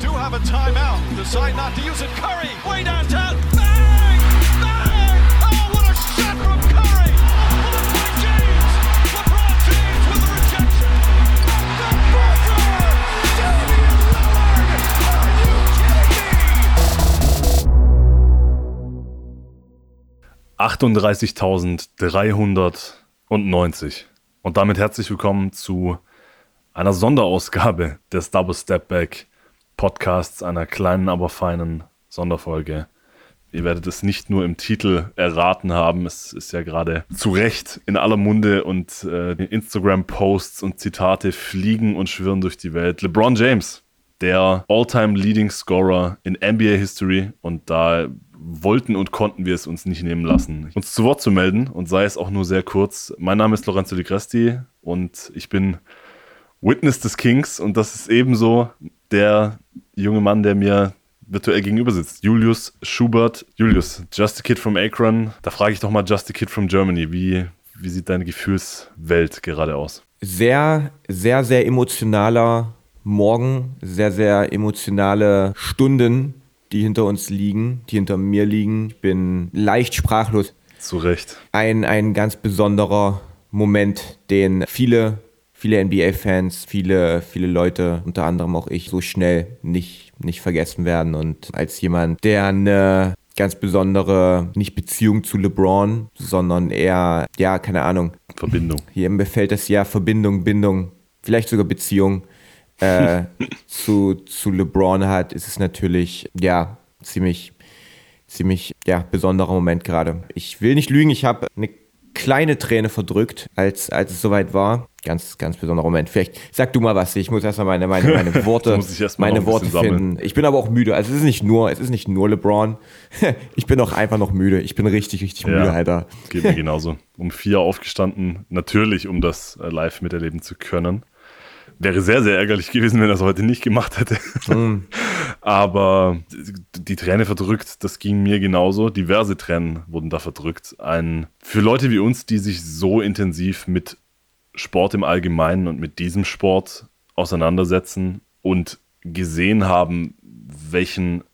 do have a timeout. Decide not to use it. Curry, way downtown. Bang! Bang! Oh, what a shot from Curry! Blocked by James. LeBron James with the rejection. The buzzer! Damian Lillard! Are you kidding me? 38.390. Und damit herzlich willkommen zu einer Sonderausgabe des Double Step Back Podcasts, einer kleinen, aber feinen Sonderfolge. Ihr werdet es nicht nur im Titel erraten haben, es ist ja gerade zu Recht in aller Munde und äh, Instagram-Posts und Zitate fliegen und schwirren durch die Welt. LeBron James, der All-Time Leading Scorer in NBA History und da wollten und konnten wir es uns nicht nehmen lassen, uns zu Wort zu melden und sei es auch nur sehr kurz. Mein Name ist Lorenzo Di Cresti und ich bin Witness des Kings und das ist ebenso der junge Mann, der mir virtuell gegenüber sitzt. Julius Schubert. Julius, Just a Kid from Akron. Da frage ich doch mal Just a Kid from Germany. Wie, wie sieht deine Gefühlswelt gerade aus? sehr, sehr, sehr emotionaler Morgen, sehr, sehr emotionale Stunden, die hinter uns liegen, die hinter mir liegen. Ich bin leicht sprachlos. Zu Recht. Ein, ein ganz besonderer Moment, den viele, viele NBA-Fans, viele, viele Leute, unter anderem auch ich, so schnell nicht, nicht vergessen werden. Und als jemand, der eine ganz besondere, nicht Beziehung zu LeBron, sondern eher, ja, keine Ahnung, Verbindung. hier mir fällt das ja Verbindung, Bindung, vielleicht sogar Beziehung äh, zu, zu LeBron hat, ist es natürlich, ja, ziemlich, ziemlich, ja, besonderer Moment gerade. Ich will nicht lügen, ich habe eine kleine Träne verdrückt, als, als es soweit war. Ganz, ganz besonderer Moment. Vielleicht sag du mal was. Ich muss erstmal meine, meine, meine Worte, meine Worte finden. Ich bin aber auch müde. Also es ist nicht nur, es ist nicht nur LeBron. ich bin auch einfach noch müde. Ich bin richtig, richtig müde, Alter. Geht mir genauso. Um vier aufgestanden, natürlich, um das äh, live miterleben zu können. Wäre sehr, sehr ärgerlich gewesen, wenn er es heute nicht gemacht hätte. Aber die Träne verdrückt, das ging mir genauso. Diverse Tränen wurden da verdrückt. Ein, für Leute wie uns, die sich so intensiv mit Sport im Allgemeinen und mit diesem Sport auseinandersetzen und gesehen haben, welchen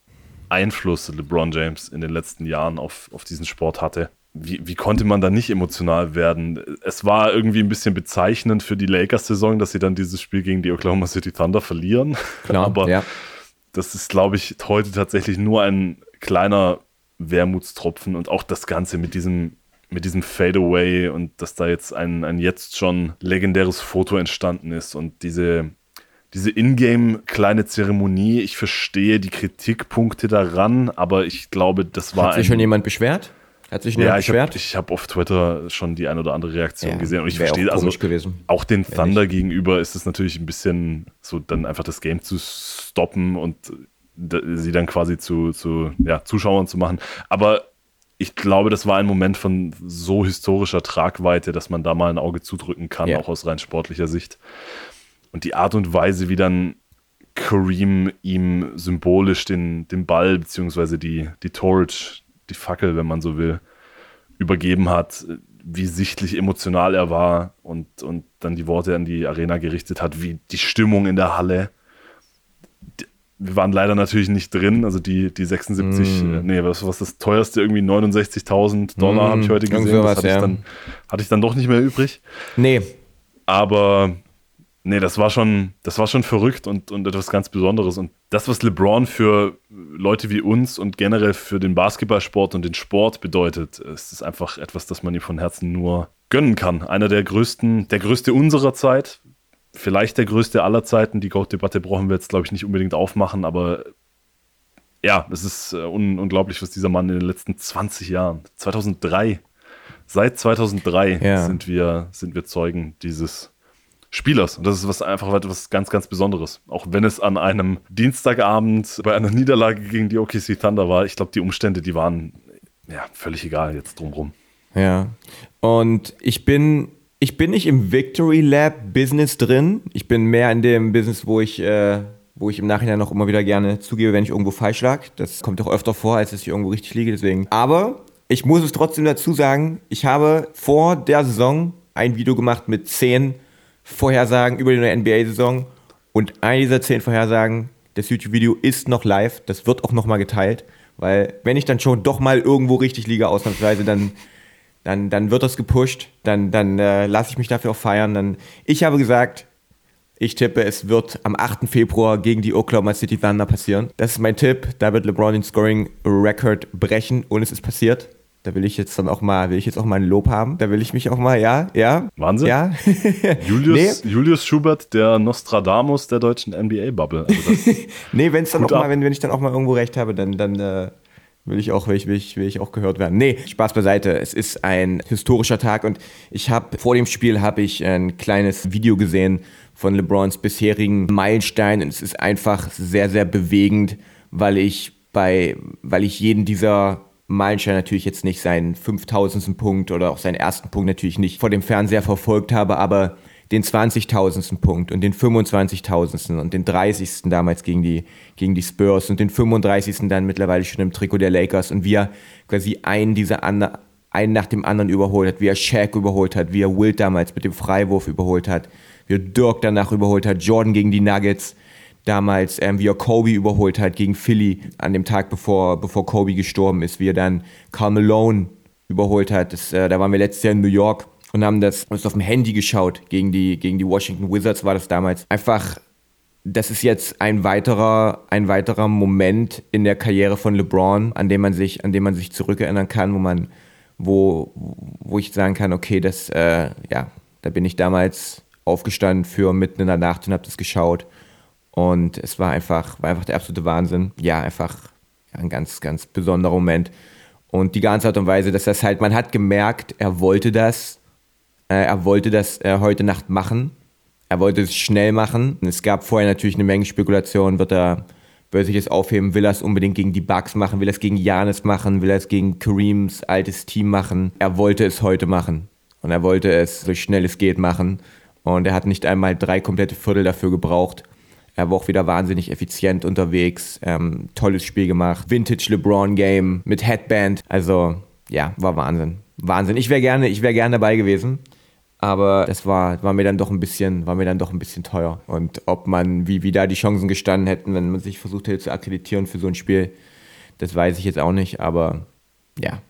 Einfluss LeBron James in den letzten Jahren auf, auf diesen Sport hatte. Wie, wie konnte man da nicht emotional werden? Es war irgendwie ein bisschen bezeichnend für die Lakers-Saison, dass sie dann dieses Spiel gegen die Oklahoma City Thunder verlieren. Klar, Aber ja. das ist, glaube ich, heute tatsächlich nur ein kleiner Wermutstropfen und auch das Ganze mit diesem, mit diesem Fadeaway und dass da jetzt ein, ein jetzt schon legendäres Foto entstanden ist und diese, diese Ingame kleine Zeremonie. Ich verstehe die Kritikpunkte daran, aber ich glaube, das war Hat sich schon jemand beschwert? Hat sich ja, jemand ich habe beschwert? hab auf Twitter schon die ein oder andere Reaktion Ja, gesehen und ich auch verstehe also gewesen. auch den. Thunder gegenüber ist es natürlich ein bisschen so dann einfach das Game zu stoppen und sie dann quasi zu, zu ja, Zuschauern zu machen. Aber ich glaube, das war ein Moment von so historischer Tragweite, dass man da mal ein Auge zudrücken kann, Ja. auch aus rein sportlicher Sicht. Und die Art und Weise, wie dann Kareem ihm symbolisch den, den Ball beziehungsweise die, die Torch, die Fackel, wenn man so will, übergeben hat, wie sichtlich emotional er war und, und dann die Worte an die Arena gerichtet hat, wie die Stimmung in der Halle. Wir waren leider natürlich nicht drin, also die, die 76, Mm. äh, nee, was was das teuerste, irgendwie 69.000 Dollar Mm, habe ich heute gesehen. sowas, das hatte, ja. ich dann, hatte ich dann doch nicht mehr übrig. Nee, Aber nee, das war schon, das war schon verrückt und, und etwas ganz Besonderes. Und das, was LeBron für Leute wie uns und generell für den Basketballsport und den Sport bedeutet, ist es einfach etwas, das man ihm von Herzen nur gönnen kann. Einer der größten, der größte unserer Zeit, vielleicht der größte aller Zeiten. Die GOAT-Debatte brauchen wir jetzt, glaube ich, nicht unbedingt aufmachen, aber ja, es ist äh, un unglaublich, was dieser Mann in den letzten 20 Jahren, 2003, seit 2003 Ja. sind, wir, sind wir Zeugen dieses Spielers. Und das ist was einfach etwas ganz, ganz Besonderes. Auch wenn es an einem Dienstagabend bei einer Niederlage gegen die OKC Thunder war. Ich glaube, die Umstände, die waren ja völlig egal jetzt drumrum. Ja. Und ich bin, ich bin nicht im Victory Lab Business drin. Ich bin mehr in dem Business, wo ich, äh, wo ich im Nachhinein noch immer wieder gerne zugebe, wenn ich irgendwo falsch lag. Das kommt auch öfter vor, als dass ich irgendwo richtig liege. Deswegen. Aber ich muss es trotzdem dazu sagen, ich habe vor der Saison ein Video gemacht mit zehn Vorhersagen über die neue NBA-Saison. Und eine dieser zehn Vorhersagen Das YouTube-Video ist noch live, das wird auch nochmal geteilt, weil wenn ich dann schon doch mal irgendwo richtig liege, ausnahmsweise, dann, dann, dann wird das gepusht, dann, dann äh, lasse ich mich dafür auch feiern. Dann, ich habe gesagt, ich tippe, es wird am 8. Februar gegen die Oklahoma City Thunder passieren. Das ist mein Tipp. Da wird LeBron den Scoring Record brechen und es ist passiert. Da will ich jetzt dann auch mal, will ich jetzt auch mal ein Lob haben. Da will ich mich auch mal, ja, ja. Wahnsinn. Ja. Julius, nee. Julius Schubert, der Nostradamus der deutschen NBA-Bubble. Also nee, wenn's dann auch mal, wenn, wenn ich dann auch mal irgendwo recht habe, dann, dann äh, will ich auch, will ich, will, ich, will ich auch gehört werden. Nee, Spaß beiseite. Es ist ein historischer Tag und ich habe vor dem Spiel habe ich ein kleines Video gesehen von LeBrons bisherigen Meilensteinen. Es ist einfach sehr, sehr bewegend, weil ich bei, weil ich jeden dieser Meilensteine natürlich jetzt nicht seinen 5000. Punkt oder auch seinen ersten Punkt natürlich nicht vor dem Fernseher verfolgt habe, aber den 20.000. Punkt und den 25.000. und den 30. damals gegen die, gegen die Spurs und den 35. dann mittlerweile schon im Trikot der Lakers und wie er quasi einen dieser anderen einen nach dem anderen überholt hat, wie er Shaq überholt hat, wie er Wilt damals mit dem Freiwurf überholt hat, wie er Dirk danach überholt hat, Jordan gegen die Nuggets damals, ähm, wie er Kobe überholt hat gegen Philly an dem Tag, bevor, bevor Kobe gestorben ist, wie er dann Carl Malone überholt hat. Das, äh, da waren wir letztes Jahr in New York und haben das uns auf dem Handy geschaut gegen die, gegen die Washington Wizards war das damals. Einfach, das ist jetzt ein weiterer, ein weiterer Moment in der Karriere von LeBron, an dem man sich, an dem man sich zurückerinnern kann, wo man, wo, wo ich sagen kann, okay, das, äh, ja, da bin ich damals aufgestanden für mitten in der Nacht und habe das geschaut. Und es war einfach, war einfach der absolute Wahnsinn. Ja, einfach ein ganz, ganz besonderer Moment. Und die ganze Art und Weise, dass das halt, man hat gemerkt, er wollte das, äh, er wollte das äh, heute Nacht machen. Er wollte es schnell machen. Es gab vorher natürlich eine Menge Spekulationen, wird er, wird sich das aufheben, will er es unbedingt gegen die Bugs machen, will er es gegen Janis machen, will er es gegen Kareems altes Team machen. Er wollte es heute machen. Und er wollte es so schnell es geht machen. Und er hat nicht einmal drei komplette Viertel dafür gebraucht. Er war auch wieder wahnsinnig effizient unterwegs. Ähm, tolles Spiel gemacht. Vintage LeBron Game mit Headband. Also, ja, war Wahnsinn. Wahnsinn. Ich wäre gerne, ich gerne dabei gewesen. Aber das war, war mir dann doch ein bisschen, war mir dann doch ein bisschen teuer. Und ob man, wie, wie da die Chancen gestanden hätten, wenn man sich versucht hätte zu akkreditieren für so ein Spiel, das weiß ich jetzt auch nicht. Aber ja,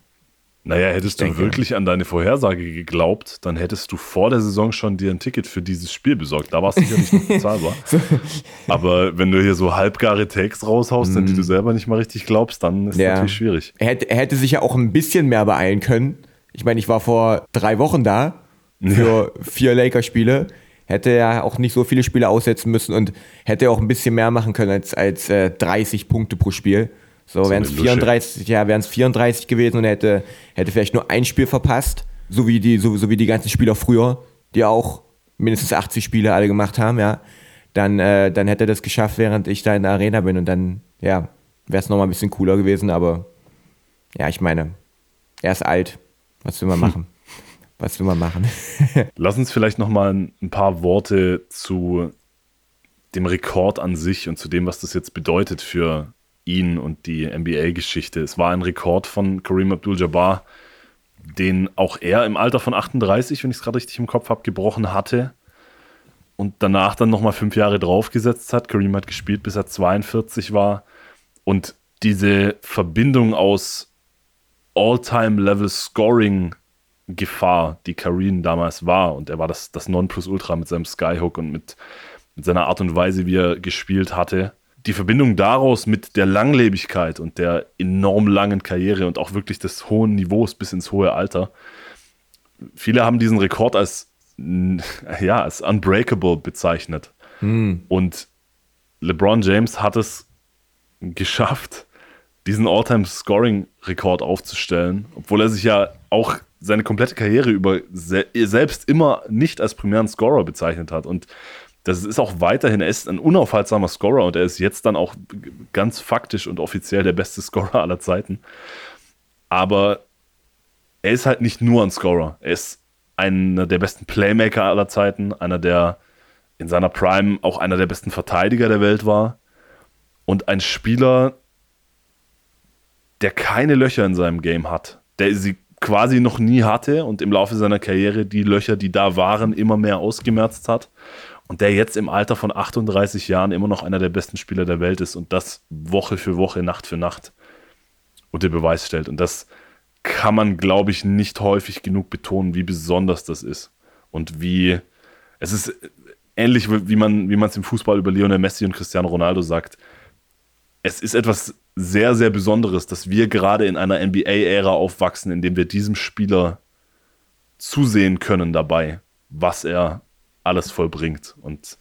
naja, hättest du wirklich an deine Vorhersage geglaubt, dann hättest du vor der Saison schon dir ein Ticket für dieses Spiel besorgt. Da war es sicherlich noch bezahlbar. Aber wenn du hier so halbgare Takes raushaust, an die du mhm. selber nicht mal richtig glaubst, dann ist ja. das natürlich schwierig. Er hätte, er hätte sich ja auch ein bisschen mehr beeilen können. Ich meine, ich war vor drei Wochen da für ja. vier Lakers-Spiele. Hätte er auch nicht so viele Spiele aussetzen müssen und hätte auch ein bisschen mehr machen können als, als äh, 30 Punkte pro Spiel. So, so wären es 34, ja, wären es 34 gewesen und er hätte, hätte vielleicht nur ein Spiel verpasst, so wie die, so, so wie die ganzen Spieler früher, die auch mindestens 80 Spiele alle gemacht haben, ja. Dann, äh, dann hätte er das geschafft, während ich da in der Arena bin und dann, ja, wäre es nochmal ein bisschen cooler gewesen, aber ja, ich meine, er ist alt. Was will man machen? Was will man machen? Lass uns vielleicht nochmal ein paar Worte zu dem Rekord an sich und zu dem, was das jetzt bedeutet für ihn und die NBA-Geschichte. Es war ein Rekord von Kareem Abdul-Jabbar, den auch er im Alter von 38, wenn ich es gerade richtig im Kopf habe, gebrochen hatte und danach dann nochmal fünf Jahre draufgesetzt hat. Kareem hat gespielt, bis er 42 war und diese Verbindung aus All-Time-Level-Scoring Gefahr, die Kareem damals war. Und er war das, das Nonplusultra mit seinem Skyhook und mit, mit seiner Art und Weise, wie er gespielt hatte die Verbindung daraus mit der Langlebigkeit und der enorm langen Karriere und auch wirklich des hohen Niveaus bis ins hohe Alter. Viele haben diesen Rekord als, ja, als unbreakable bezeichnet. Hm. Und LeBron James hat es geschafft, diesen All-Time-Scoring-Rekord aufzustellen, obwohl er sich ja auch seine komplette Karriere über selbst immer nicht als primären Scorer bezeichnet hat. Und das ist auch weiterhin, er ist ein unaufhaltsamer Scorer und er ist jetzt dann auch ganz faktisch und offiziell der beste Scorer aller Zeiten. Aber er ist halt nicht nur ein Scorer. Er ist einer der besten Playmaker aller Zeiten, einer der in seiner Prime auch einer der besten Verteidiger der Welt war und ein Spieler, der keine Löcher in seinem Game hat, der sie quasi noch nie hatte und im Laufe seiner Karriere die Löcher, die da waren, immer mehr ausgemerzt hat und der jetzt im Alter von 38 Jahren immer noch einer der besten Spieler der Welt ist und das Woche für Woche, Nacht für Nacht unter Beweis stellt. Und das kann man, glaube ich, nicht häufig genug betonen, wie besonders das ist. Und wie es ist ähnlich, wie man wie es im Fußball über Lionel Messi und Cristiano Ronaldo sagt. Es ist etwas sehr, sehr Besonderes, dass wir gerade in einer NBA-Ära aufwachsen, in dem wir diesem Spieler zusehen können dabei, was er alles vollbringt. Und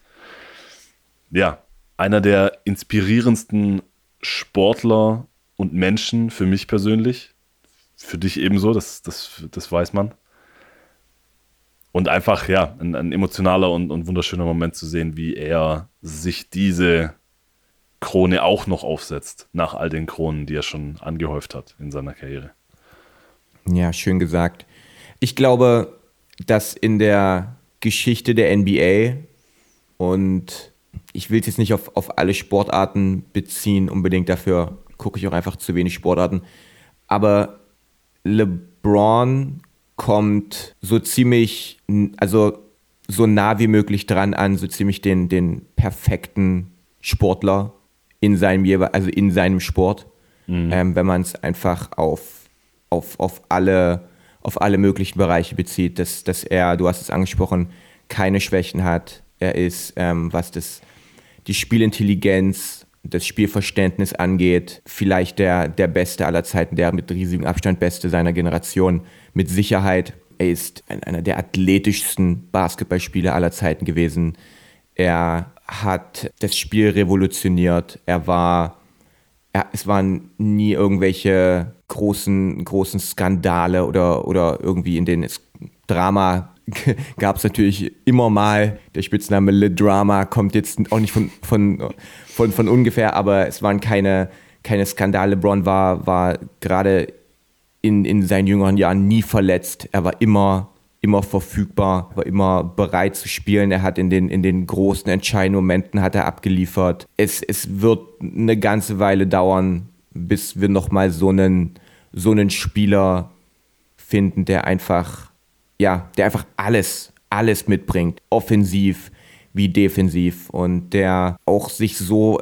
ja, einer der inspirierendsten Sportler und Menschen für mich persönlich. Für dich ebenso, das, das, das weiß man. Und einfach, ja, ein, ein emotionaler und, und wunderschöner Moment zu sehen, wie er sich diese Krone auch noch aufsetzt, nach all den Kronen, die er schon angehäuft hat in seiner Karriere. Ja, schön gesagt. Ich glaube, dass in der Geschichte der NBA und ich will es jetzt nicht auf, auf alle Sportarten beziehen, unbedingt dafür gucke ich auch einfach zu wenig Sportarten. Aber LeBron kommt so ziemlich, also so nah wie möglich dran an, so ziemlich den, den perfekten Sportler in seinem, also in seinem Sport. Mhm. Ähm, wenn man es einfach auf, auf, auf alle auf alle möglichen Bereiche bezieht, dass, dass er, du hast es angesprochen, keine Schwächen hat. Er ist, ähm, was das, die Spielintelligenz, das Spielverständnis angeht, vielleicht der, der Beste aller Zeiten, der mit riesigem Abstand Beste seiner Generation. Mit Sicherheit. Er ist einer der athletischsten Basketballspieler aller Zeiten gewesen. Er hat das Spiel revolutioniert. Er war, er, es waren nie irgendwelche großen, großen Skandale oder, oder irgendwie in denen es Drama gab es natürlich immer mal. Der Spitzname Le Drama kommt jetzt auch nicht von, von, von, von ungefähr, aber es waren keine, keine Skandale. LeBron war, war gerade in, in seinen jüngeren Jahren nie verletzt. Er war immer, immer verfügbar, war immer bereit zu spielen. Er hat in den, in den großen entscheidenden Momenten hat er abgeliefert. Es, es wird eine ganze Weile dauern, bis wir nochmal so einen so einen Spieler finden, der einfach, ja, der einfach alles, alles mitbringt, offensiv wie defensiv und der auch sich so,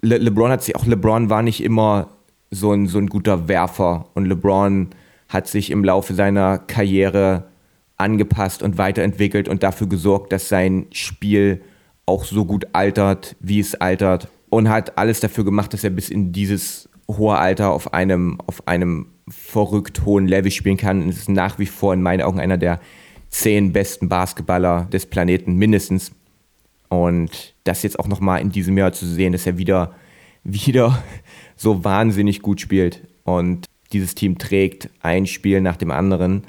Le LeBron hat sich, auch LeBron war nicht immer so ein, so ein guter Werfer und LeBron hat sich im Laufe seiner Karriere angepasst und weiterentwickelt und dafür gesorgt, dass sein Spiel auch so gut altert, wie es altert und hat alles dafür gemacht, dass er bis in dieses hoher Alter auf einem, auf einem verrückt hohen Level spielen kann. Und ist nach wie vor in meinen Augen einer der zehn besten Basketballer des Planeten mindestens. Und das jetzt auch nochmal in diesem Jahr zu sehen, dass er wieder, wieder so wahnsinnig gut spielt. Und dieses Team trägt ein Spiel nach dem anderen.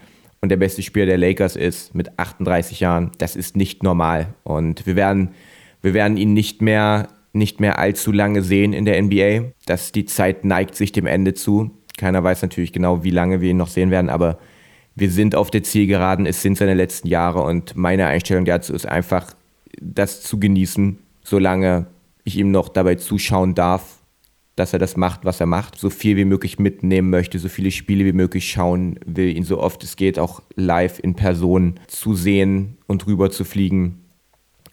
Und der beste Spieler der Lakers ist mit 38 Jahren. Das ist nicht normal. Und wir werden, wir werden ihn nicht mehr nicht mehr allzu lange sehen in der NBA. Dass die Zeit neigt sich dem Ende zu. Keiner weiß natürlich genau, wie lange wir ihn noch sehen werden, aber wir sind auf der Zielgeraden. Es sind seine letzten Jahre und meine Einstellung dazu ist einfach, das zu genießen, solange ich ihm noch dabei zuschauen darf, dass er das macht, was er macht, so viel wie möglich mitnehmen möchte, so viele Spiele wie möglich schauen will, ihn so oft es geht auch live in Person zu sehen und rüber zu fliegen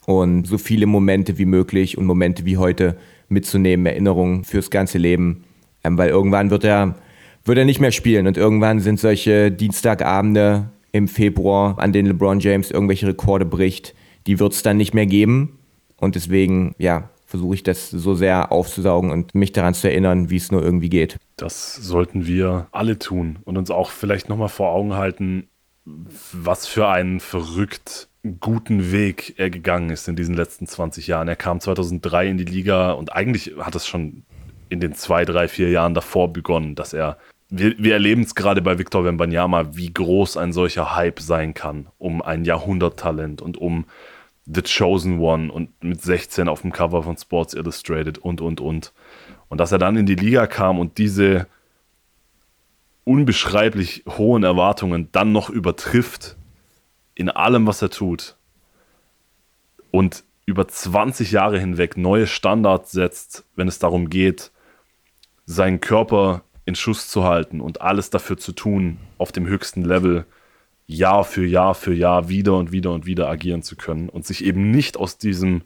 und so viele Momente wie möglich und Momente wie heute mitzunehmen, Erinnerungen fürs ganze Leben. Ähm, weil irgendwann wird er, wird er nicht mehr spielen und irgendwann sind solche Dienstagabende im Februar, an denen LeBron James irgendwelche Rekorde bricht, die wird es dann nicht mehr geben. Und deswegen, ja, versuche ich das so sehr aufzusaugen und mich daran zu erinnern, wie es nur irgendwie geht. Das sollten wir alle tun und uns auch vielleicht nochmal vor Augen halten, was für ein verrückt guten Weg er gegangen ist in diesen letzten 20 Jahren. Er kam 2003 in die Liga und eigentlich hat es schon in den zwei, drei, vier Jahren davor begonnen, dass er wir, wir erleben es gerade bei Victor Wembanyama, wie groß ein solcher Hype sein kann, um ein Jahrhunderttalent und um The Chosen One und mit 16 auf dem Cover von Sports Illustrated und, und, und. Und dass er dann in die Liga kam und diese unbeschreiblich hohen Erwartungen dann noch übertrifft in allem, was er tut und über 20 Jahre hinweg neue Standards setzt, wenn es darum geht, seinen Körper in Schuss zu halten und alles dafür zu tun, auf dem höchsten Level Jahr für Jahr für Jahr wieder und wieder und wieder agieren zu können und sich eben nicht aus diesem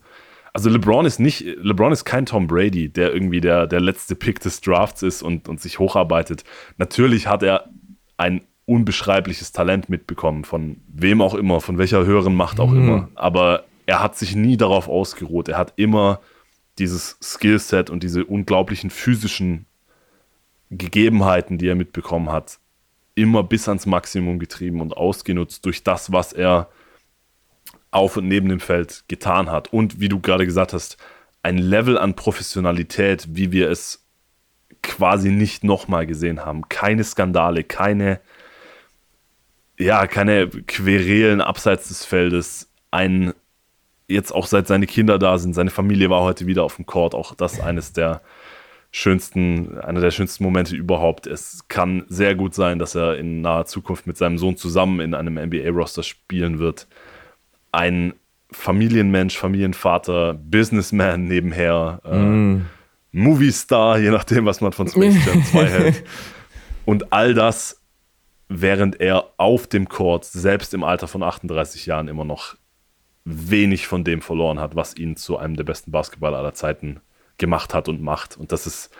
also LeBron ist nicht, LeBron ist kein Tom Brady, der irgendwie der, der letzte Pick des Drafts ist und, und sich hocharbeitet. Natürlich hat er ein unbeschreibliches Talent mitbekommen, von wem auch immer, von welcher höheren Macht auch mhm. immer. Aber er hat sich nie darauf ausgeruht. Er hat immer dieses Skillset und diese unglaublichen physischen Gegebenheiten, die er mitbekommen hat, immer bis ans Maximum getrieben und ausgenutzt durch das, was er auf und neben dem Feld getan hat. Und wie du gerade gesagt hast, ein Level an Professionalität, wie wir es quasi nicht nochmal gesehen haben. Keine Skandale, keine, ja, keine Querelen abseits des Feldes. Ein, jetzt auch seit seine Kinder da sind, seine Familie war heute wieder auf dem Court, auch das eines der schönsten, einer der schönsten Momente überhaupt. Es kann sehr gut sein, dass er in naher Zukunft mit seinem Sohn zusammen in einem NBA-Roster spielen wird ein Familienmensch, Familienvater, Businessman nebenher, äh, mm. Movie-Star, je nachdem, was man von Space Jam 2 hält. Und all das, während er auf dem Court, selbst im Alter von 38 Jahren, immer noch wenig von dem verloren hat, was ihn zu einem der besten Basketballer aller Zeiten gemacht hat und macht. Und das ist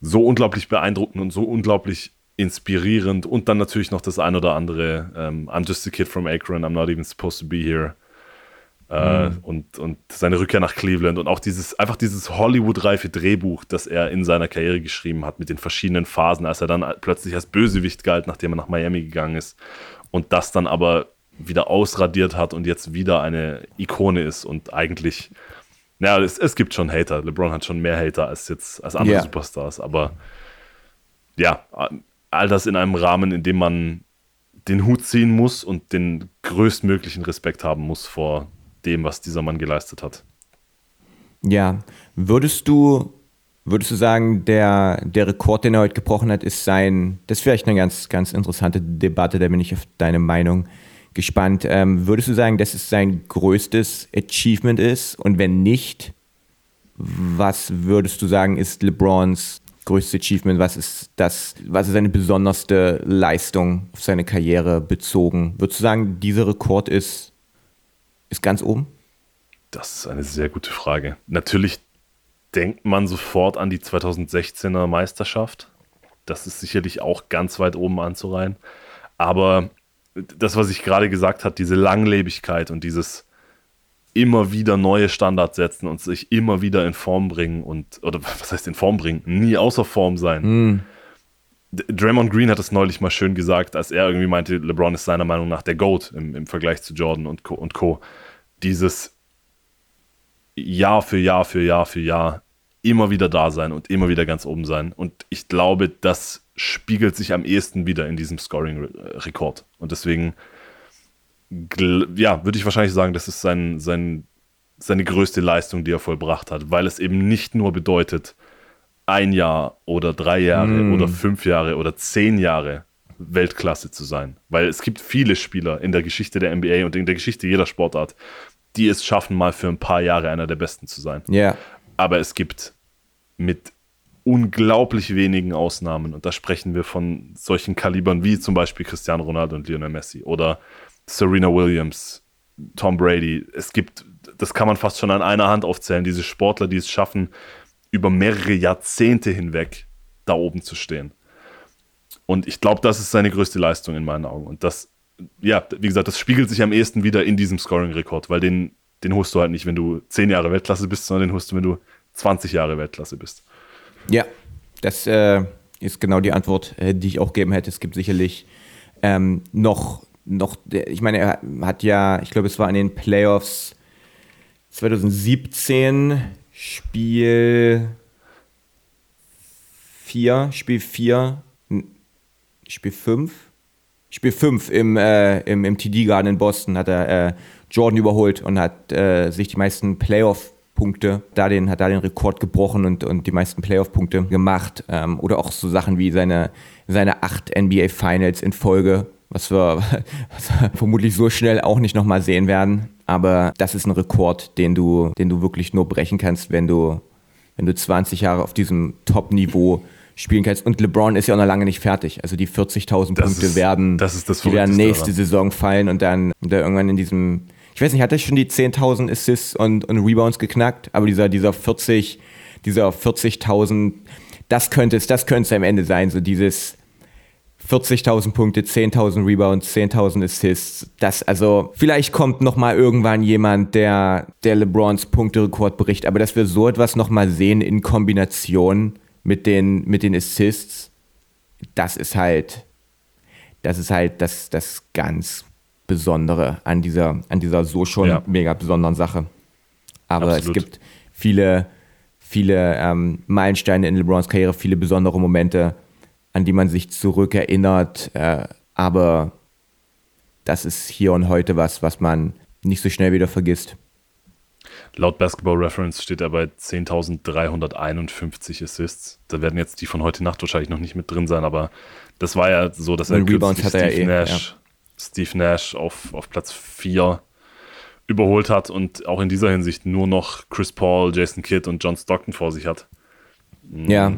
so unglaublich beeindruckend und so unglaublich inspirierend und dann natürlich noch das ein oder andere ähm, I'm just a kid from Akron, I'm not even supposed to be here. Äh, mhm. und, und seine Rückkehr nach Cleveland und auch dieses, einfach dieses Hollywood-reife Drehbuch, das er in seiner Karriere geschrieben hat, mit den verschiedenen Phasen, als er dann plötzlich als Bösewicht galt, nachdem er nach Miami gegangen ist und das dann aber wieder ausradiert hat und jetzt wieder eine Ikone ist und eigentlich, naja, es, es gibt schon Hater. LeBron hat schon mehr Hater als jetzt als andere yeah. Superstars, aber ja, all das in einem Rahmen, in dem man den Hut ziehen muss und den größtmöglichen Respekt haben muss vor dem, was dieser Mann geleistet hat. Ja, würdest du, würdest du sagen, der, der Rekord, den er heute gebrochen hat, ist sein, das ist vielleicht eine ganz, ganz interessante Debatte, da bin ich auf deine Meinung gespannt. Ähm, würdest du sagen, dass es sein größtes Achievement ist? Und wenn nicht, was würdest du sagen, ist LeBrons größte Achievement? Was ist das, was ist seine besonderste Leistung auf seine Karriere bezogen? Würdest du sagen, dieser Rekord ist, ist ganz oben? Das ist eine sehr gute Frage. Natürlich denkt man sofort an die 2016er Meisterschaft. Das ist sicherlich auch ganz weit oben anzureihen. Aber das, was ich gerade gesagt habe, diese Langlebigkeit und dieses immer wieder neue Standards setzen und sich immer wieder in Form bringen und, oder was heißt in Form bringen? Nie außer Form sein. Mm. Draymond Green hat es neulich mal schön gesagt, als er irgendwie meinte, LeBron ist seiner Meinung nach der GOAT im, im Vergleich zu Jordan und Co. und Co. Dieses Jahr für Jahr für Jahr für Jahr immer wieder da sein und immer wieder ganz oben sein. Und ich glaube, das spiegelt sich am ehesten wieder in diesem Scoring-Rekord. Und deswegen ja, würde ich wahrscheinlich sagen, das ist sein, sein, seine größte Leistung, die er vollbracht hat, weil es eben nicht nur bedeutet, ein Jahr oder drei Jahre mm. oder fünf Jahre oder zehn Jahre Weltklasse zu sein. Weil es gibt viele Spieler in der Geschichte der NBA und in der Geschichte jeder Sportart, die es schaffen, mal für ein paar Jahre einer der Besten zu sein. Ja. Yeah. Aber es gibt mit unglaublich wenigen Ausnahmen, und da sprechen wir von solchen Kalibern wie zum Beispiel Cristiano Ronaldo und Lionel Messi oder Serena Williams, Tom Brady. Es gibt, das kann man fast schon an einer Hand aufzählen, diese Sportler, die es schaffen, über mehrere Jahrzehnte hinweg da oben zu stehen. Und ich glaube, das ist seine größte Leistung in meinen Augen. Und das, ja, wie gesagt, das spiegelt sich am ehesten wieder in diesem Scoring-Rekord, weil den, den holst du halt nicht, wenn du 10 Jahre Weltklasse bist, sondern den holst du, wenn du 20 Jahre Weltklasse bist. Ja, das äh, ist genau die Antwort, äh, die ich auch geben hätte. Es gibt sicherlich ähm, noch noch, ich meine, er hat ja, ich glaube, es war in den Playoffs 2017 Spiel 4, Spiel 4, Spiel 5, Spiel 5 im, äh, im, im TD Garden in Boston hat er äh, Jordan überholt und hat äh, sich die meisten Playoff-Punkte, da den, hat da den Rekord gebrochen und, und die meisten Playoff-Punkte gemacht. Ähm, oder auch so Sachen wie seine, seine acht NBA Finals in Folge was wir, was wir vermutlich so schnell auch nicht nochmal sehen werden. Aber das ist ein Rekord, den du, den du wirklich nur brechen kannst, wenn du, wenn du 20 Jahre auf diesem Top-Niveau spielen kannst. Und LeBron ist ja auch noch lange nicht fertig. Also die 40.000 Punkte ist- werden, das ist das die Verrückteste nächste daran. Saison fallen und dann, und dann irgendwann in diesem, ich weiß nicht, hat er schon die 10.000 Assists und, und Rebounds geknackt? Aber dieser, dieser 40, dieser 40.000, das könnte es, das könnte es am Ende sein, so dieses 40.000 Punkte, 10.000 Rebounds, 10.000 Assists. Das, also, vielleicht kommt noch mal irgendwann jemand, der, der LeBrons Punkterekord bricht, aber dass wir so etwas noch mal sehen in Kombination mit den, mit den Assists, das ist halt, das ist halt das, das ganz Besondere an dieser, an dieser so schon Ja. mega besonderen Sache. Aber Absolut. es gibt viele, viele ähm, Meilensteine in LeBrons Karriere, viele besondere Momente, an die man sich zurückerinnert. Äh, aber das ist hier und heute was, was man nicht so schnell wieder vergisst. Laut Basketball Reference steht er bei 10.351 Assists. Da werden jetzt die von heute Nacht wahrscheinlich noch nicht mit drin sein, aber das war ja so, dass er Und Rebounds hat er Steve ja eh, Nash, Steve Nash auf, auf Platz 4 überholt hat und auch in dieser Hinsicht nur noch Chris Paul, Jason Kidd und John Stockton vor sich hat. Ja,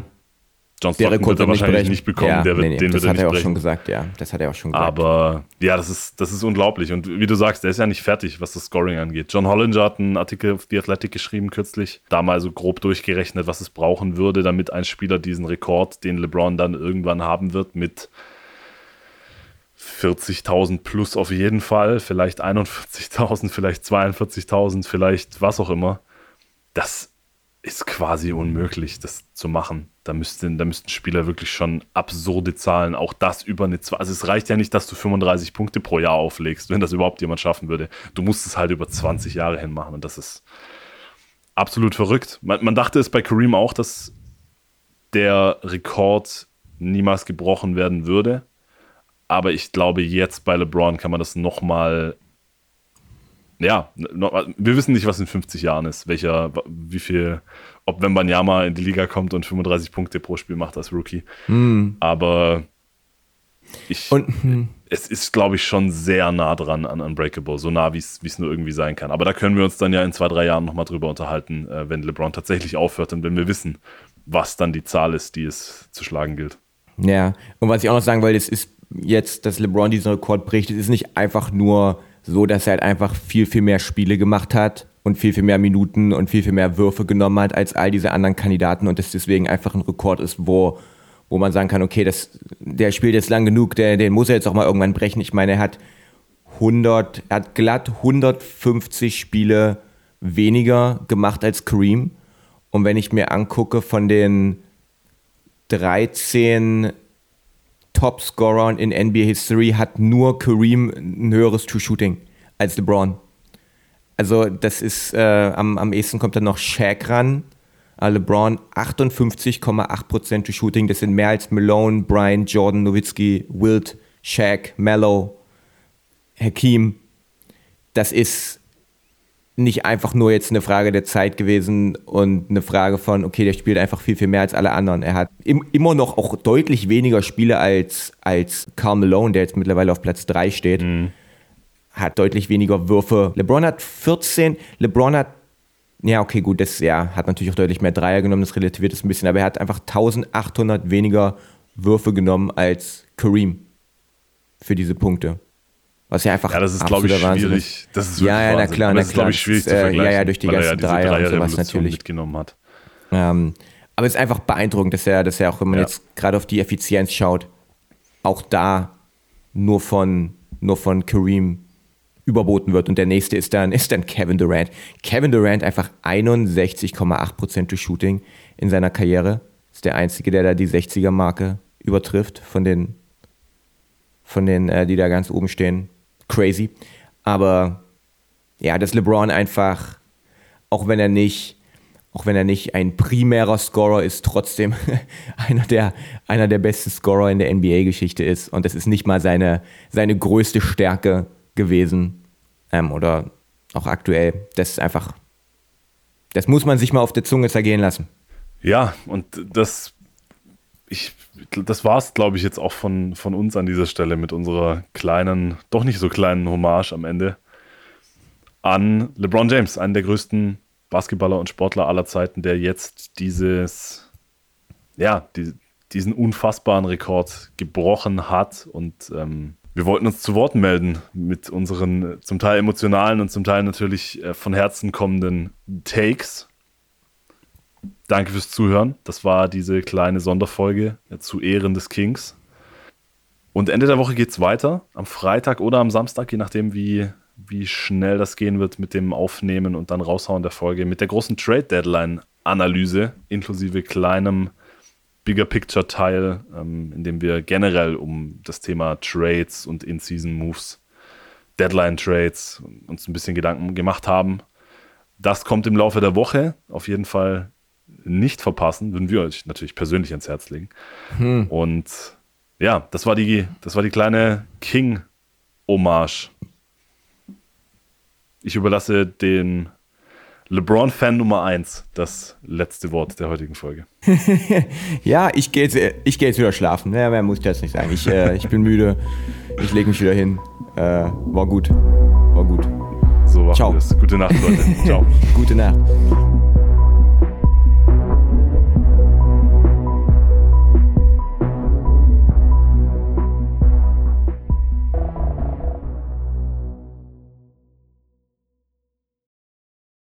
John der Stockton Rekord wird er nicht wahrscheinlich brechen. nicht bekommen, ja, der wird, nee, nee, den das wird er hat nicht er auch brechen. schon gesagt, ja. Das hat er auch schon gesagt. Aber ja, das ist, das ist unglaublich. Und wie du sagst, der ist ja nicht fertig, was das Scoring angeht. John Hollinger hat einen Artikel auf The Athletic geschrieben kürzlich, da mal so grob durchgerechnet, was es brauchen würde, damit ein Spieler diesen Rekord, den LeBron dann irgendwann haben wird, mit 40.000 plus auf jeden Fall, vielleicht 41.000, vielleicht 42.000, vielleicht was auch immer. Das ist quasi unmöglich, das zu machen. Da müssten, da müssten Spieler wirklich schon absurde Zahlen, auch das über eine zwei. Also es reicht ja nicht, dass du 35 Punkte pro Jahr auflegst, wenn das überhaupt jemand schaffen würde. Du musst es halt über 20 Jahre hin machen und das ist absolut verrückt. Man, man dachte es bei Kareem auch, dass der Rekord niemals gebrochen werden würde. Aber ich glaube, jetzt bei LeBron kann man das nochmal. Ja, noch, wir wissen nicht, was in 50 Jahren ist. Welcher, wie viel, ob Wembanyama in die Liga kommt und 35 Punkte pro Spiel macht als Rookie. Aber ich, Und, hm, es ist, glaube ich, schon sehr nah dran an Unbreakable. So nah, wie es wie es nur irgendwie sein kann. Aber da können wir uns dann ja in zwei, drei Jahren nochmal drüber unterhalten, äh, wenn LeBron tatsächlich aufhört und wenn wir wissen, was dann die Zahl ist, die es zu schlagen gilt. Ja, und was ich auch noch sagen wollte, es ist jetzt, dass LeBron diesen Rekord bricht, ist nicht einfach nur so, dass er halt einfach viel, viel mehr Spiele gemacht hat und viel, viel mehr Minuten und viel, viel mehr Würfe genommen hat als all diese anderen Kandidaten und das deswegen einfach ein Rekord ist, wo, wo man sagen kann, okay, das, der spielt jetzt lang genug, der, den muss er jetzt auch mal irgendwann brechen. Ich meine, er hat 100, er hat glatt 150 Spiele weniger gemacht als Kareem. Und wenn ich mir angucke von den 13 Topscorern in NBA History hat nur Kareem ein höheres True Shooting als LeBron. Also das ist, äh, am, am ehesten kommt dann noch Shaq ran. Äh, LeBron 58,8% True Shooting. Das sind mehr als Malone, Bryant, Jordan, Nowitzki, Wilt, Shaq, Mello, Hakim. Das ist nicht einfach nur jetzt eine Frage der Zeit gewesen und eine Frage von, okay, der spielt einfach viel, viel mehr als alle anderen. Er hat im, immer noch auch deutlich weniger Spiele als, als Karl Malone, der jetzt mittlerweile auf Platz 3 steht. Hat deutlich weniger Würfe. LeBron hat 14, LeBron hat, ja, okay, gut, das ja, hat natürlich auch deutlich mehr Dreier genommen, das relativiert es ein bisschen, aber er hat einfach 1800 weniger Würfe genommen als Kareem für diese Punkte. Was ja einfach Ja, das ist, glaube ich, Wahnsinn schwierig. Das ist Ja, ja, na klar, na das ist, glaube ich, klar. schwierig Das, zu äh, vergleichen. ja, ja, durch die er ja ganzen diese Dreier und sowas natürlich. mitgenommen hat. Ähm, aber es ist einfach beeindruckend, dass er, dass er auch, wenn man Ja. jetzt gerade auf die Effizienz schaut, auch da nur von, nur von Kareem überboten wird. Und der nächste ist dann, ist dann Kevin Durant. Kevin Durant einfach 61,8% durch Shooting in seiner Karriere. Ist der Einzige, der da die 60er-Marke übertrifft von den, von den, äh, die da ganz oben stehen. Crazy. Aber ja, dass LeBron einfach, auch wenn er nicht auch wenn er nicht ein primärer Scorer ist, trotzdem einer der, einer der besten Scorer in der NBA-Geschichte ist. Und das ist nicht mal seine, seine größte Stärke gewesen. Ähm, oder auch aktuell. Das ist einfach, das muss man sich mal auf der Zunge zergehen lassen. Ja, und das, ich, das war es, glaube ich, jetzt auch von, von uns an dieser Stelle mit unserer kleinen, doch nicht so kleinen Hommage am Ende an LeBron James, einen der größten Basketballer und Sportler aller Zeiten, der jetzt dieses, ja, die, diesen unfassbaren Rekord gebrochen hat. Und ähm, wir wollten uns zu Wort melden mit unseren zum Teil emotionalen und zum Teil natürlich äh, von Herzen kommenden Takes. Danke fürs Zuhören. Das war diese kleine Sonderfolge zu Ehren des Kings. Und Ende der Woche geht es weiter. Am Freitag oder am Samstag, je nachdem, wie, wie schnell das gehen wird mit dem Aufnehmen und dann raushauen der Folge. Mit der großen Trade Deadline Analyse inklusive kleinem Bigger Picture Teil, ähm, in dem wir generell um das Thema Trades und In-Season Moves, Deadline Trades uns ein bisschen Gedanken gemacht haben. Das kommt im Laufe der Woche. Auf jeden Fall nicht verpassen, würden wir euch natürlich persönlich ans Herz legen. Hm. Und ja, das war die, das war die kleine King-Hommage. Ich überlasse den LeBron-Fan Nummer 1 das letzte Wort der heutigen Folge. ja, ich gehe jetzt, geh jetzt wieder schlafen. Ja, mehr muss ich jetzt nicht sagen. Ich, äh, ich bin müde. Ich lege mich wieder hin. Äh, war gut. War gut. So war es. Gute Nacht, Leute. Ciao. Gute Nacht.